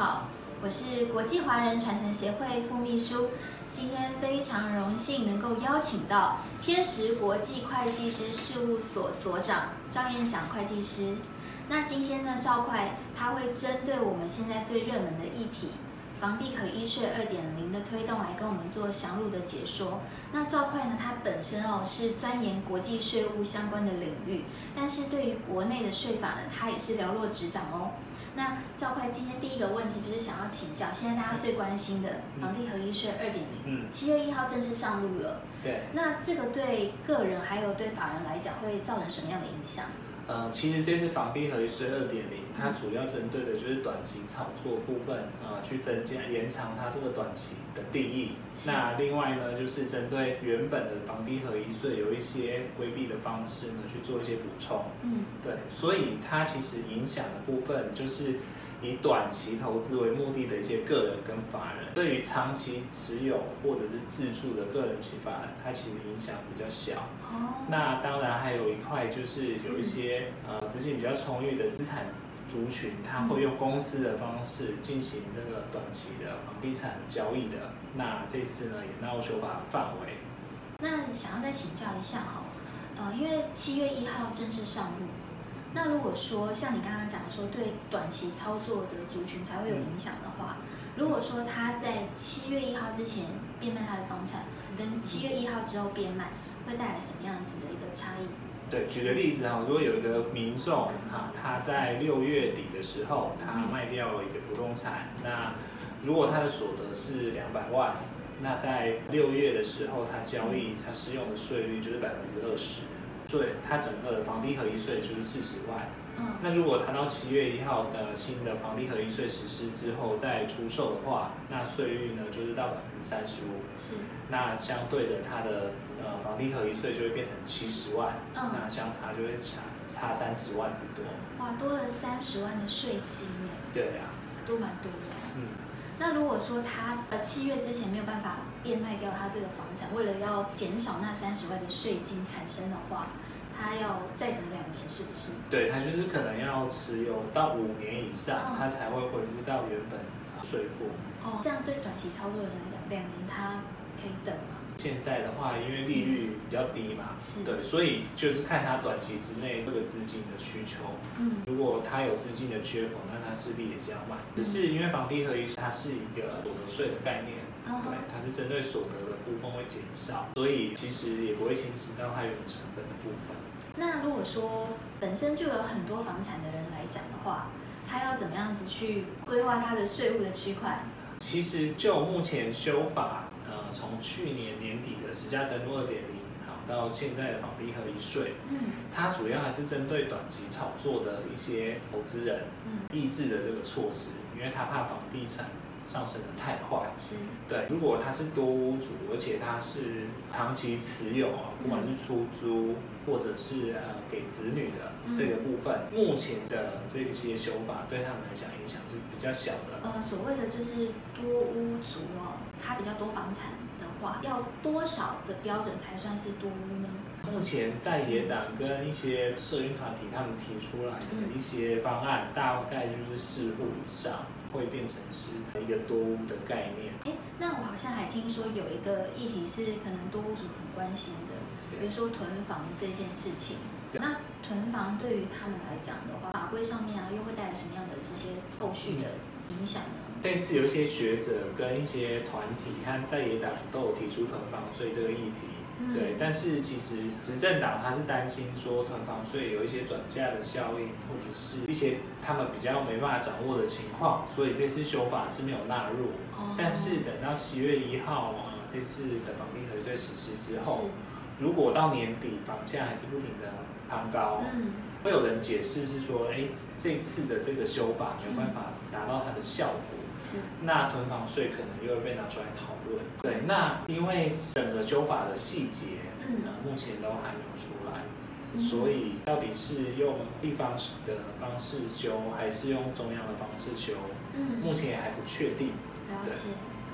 好，我是国际华人传承协会副秘书。今天非常荣幸能够邀请到天时国际会计师事务所所长张彦祥会计师。那今天呢，赵会他会针对我们现在最热门的议题——房地合一税二点零的推动，来跟我们做详入的解说。那赵会呢，他本身哦是钻研国际税务相关的领域，但是对于国内的税法呢，他也是了若指掌哦。那赵会今天第一个问题就是想要请教，现在大家最关心的房地合一税二点零，嗯，七月一号正式上路了。对，那这个对个人还有对法人来讲，会造成什么样的影响？呃，其实这次房地合一税二点零，它主要针对的就是短期炒作部分，呃，去增加延长它这个短期的定义。那另外呢，就是针对原本的房地合一税有一些规避的方式呢，去做一些补充。嗯，对，所以它其实影响的部分就是以短期投资为目的的一些个人跟法人，对于长期持有或者是自住的个人及法人，它其实影响比较小。哦，那当然还有一块就是有一些呃资金比较充裕的资产族群，他会用公司的方式进行这个短期的房地产交易的。那这次呢也纳入修法范围。那想要再请教一下哈，呃，因为七月一号正式上路，那如果说像你刚刚讲说对短期操作的族群才会有影响的话，如果说他在七月一号之前变卖他的房产，跟七月一号之后变卖，会带来什么样子的一个差异？对，举个例子哈，如果有一个民众哈，他在六月底的时候，他卖掉了一个不动产，那如果他的所得是两百万，那在六月的时候他交易，他适用的税率就是百分之二十，对，它整个的房地合一税就是四十万。嗯，那如果谈到七月一号的新的房地合一税实施之后再出售的话，那税率呢就是到百分之三十五。是，那相对的，它的呃房地合一税就会变成七十万，嗯那相差就会差差三十万之多。哇，多了三十万的税金耶，对啊，都蛮多的。嗯，那如果说他呃七月之前没有办法变卖掉他这个房产，为了要减少那三十万的税金产生的话，他要再等两年，是不是？对，他就是可能要持有到五年以上，嗯它才会恢复到原本税负。哦，这样对短期操作人来讲，两年他可以等吗？现在的话，因为利率比较低嘛，是对，所以就是看他短期之内这个资金的需求。嗯，如果他有资金的缺口，那他势必也是要卖。只是因为房地合一税它是一个所得税的概念，哦对，它是针对所得的部分会减少，所以其实也不会侵蚀到它原本成本的部分。那如果说本身就有很多房产的人来讲的话，他要怎么样子去规划他的税务的区块？其实就目前修法，呃，从去年年底的实价登录二点零，好到现在的房地合一税，嗯。它主要还是针对短期炒作的一些投资人嗯，抑制的这个措施，因为他怕房地产上升的太快。是对，如果他是多屋主，而且他是长期持有啊，不管是出租或者是呃给子女的嗯这个部分，目前的这些修法对他们来讲影响是比较小的。呃，所谓的就是多屋族哦，他比较多房产的话，要多少的标准才算是多屋呢？目前在野党跟一些社运团体他们提出来的一些方案，大概就是四户以上会变成是一个多屋的概念。哎，那我好像还听说有一个议题是可能多屋主很关心的，比如说囤房这件事情。那囤房对于他们来讲的话，法规上面啊，又会带来什么样的这些后续的影响呢？这次有一些学者跟一些团体和在野党都有提出囤房税这个议题。嗯。对，但是其实执政党他是担心说囤房税有一些转嫁的效应，或者是一些他们比较没办法掌握的情况，所以这次修法是没有纳入。哦。但是等到七月一号啊，这次的房地合税实施之后，如果到年底房价还是不停的攀高，嗯，会有人解释是说，哎，这次的这个修法没有办法达到它的效果。是，那囤房税可能又会被拿出来讨论。对，那因为整个修法的细节，嗯呃，目前都还没有出来，嗯所以到底是用地方的方式修，还是用中央的方式修，嗯，目前也还不确定。对。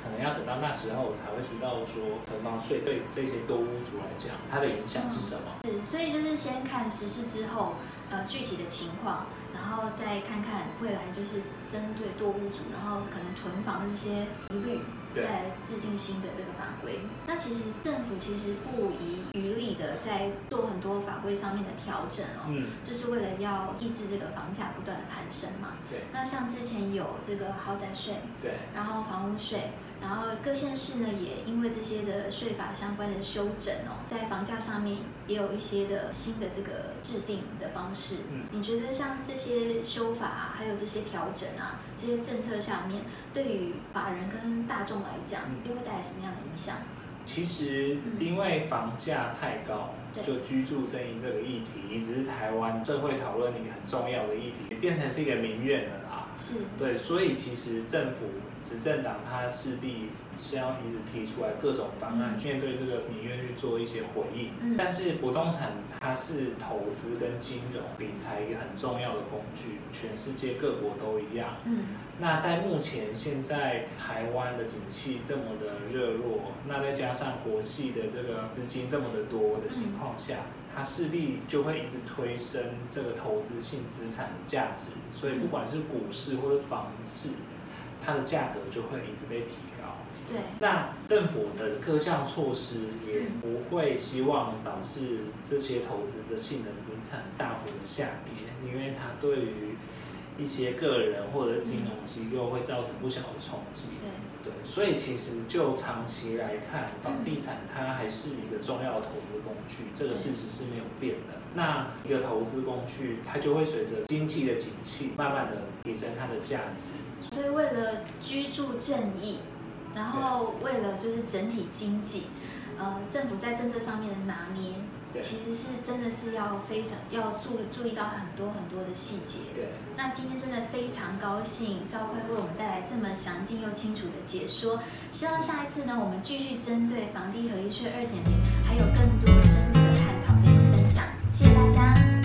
可能要等到那时候才会知道说囤房税对这些多屋主来讲，它的影响是什么。是，所以就是先看实施之后，呃，具体的情况，然后再看看未来就是针对多屋主，然后可能囤囤房的这些疑虑，对在制定新的这个法规。那其实政府其实不遗余力的在做很多法规上面的调整哦，嗯，就是为了要抑制这个房价不断的攀升嘛。对那像之前有这个豪宅税，对，然后房屋税，然后各县市呢也因为这些的税法相关的修整哦，在房价上面也有一些的新的这个制定的方式。嗯你觉得像这些修法啊，还有这些调整啊，这些政策下面，对于法人跟大众来讲，嗯又会带来什么样的影响？其实因为房价太高，对就居住正义这个议题，一直是台湾社会讨论一个很重要的议题，变成是一个民怨了啦。是，对，所以其实政府执政党它势必是要一直提出来各种方案，面对这个民怨去做一些回应。嗯但是不动产它是投资跟金融理财一个很重要的工具，全世界各国都一样。嗯，那在目前现在台湾的景气这么的热络，那再加上国际的这个资金这么的多的情况下，它势必就会一直推升这个投资性资产的价值，所以不管是股市或者房市，它的价格就会一直被提高。对，那政府的各项措施也不会希望导致这些投资的性能资产大幅的下跌，因为它对于一些个人或者金融机构会造成不小的冲击。对，对，所以其实就长期来看，房地产它还是一个重要的投资工具，这个事实是没有变的。那一个投资工具，它就会随着经济的景气，慢慢的提升它的价值。所以为了居住正义，然后为了就是整体经济，呃，政府在政策上面的拿捏，其实是真的是要非常要注注意到很多很多的细节。对，那今天真的非常高兴赵辉为我们带来这么详尽又清楚的解说，希望下一次呢，我们继续针对房地合一税二点零，还有更多深入的探讨跟分享。谢谢大家。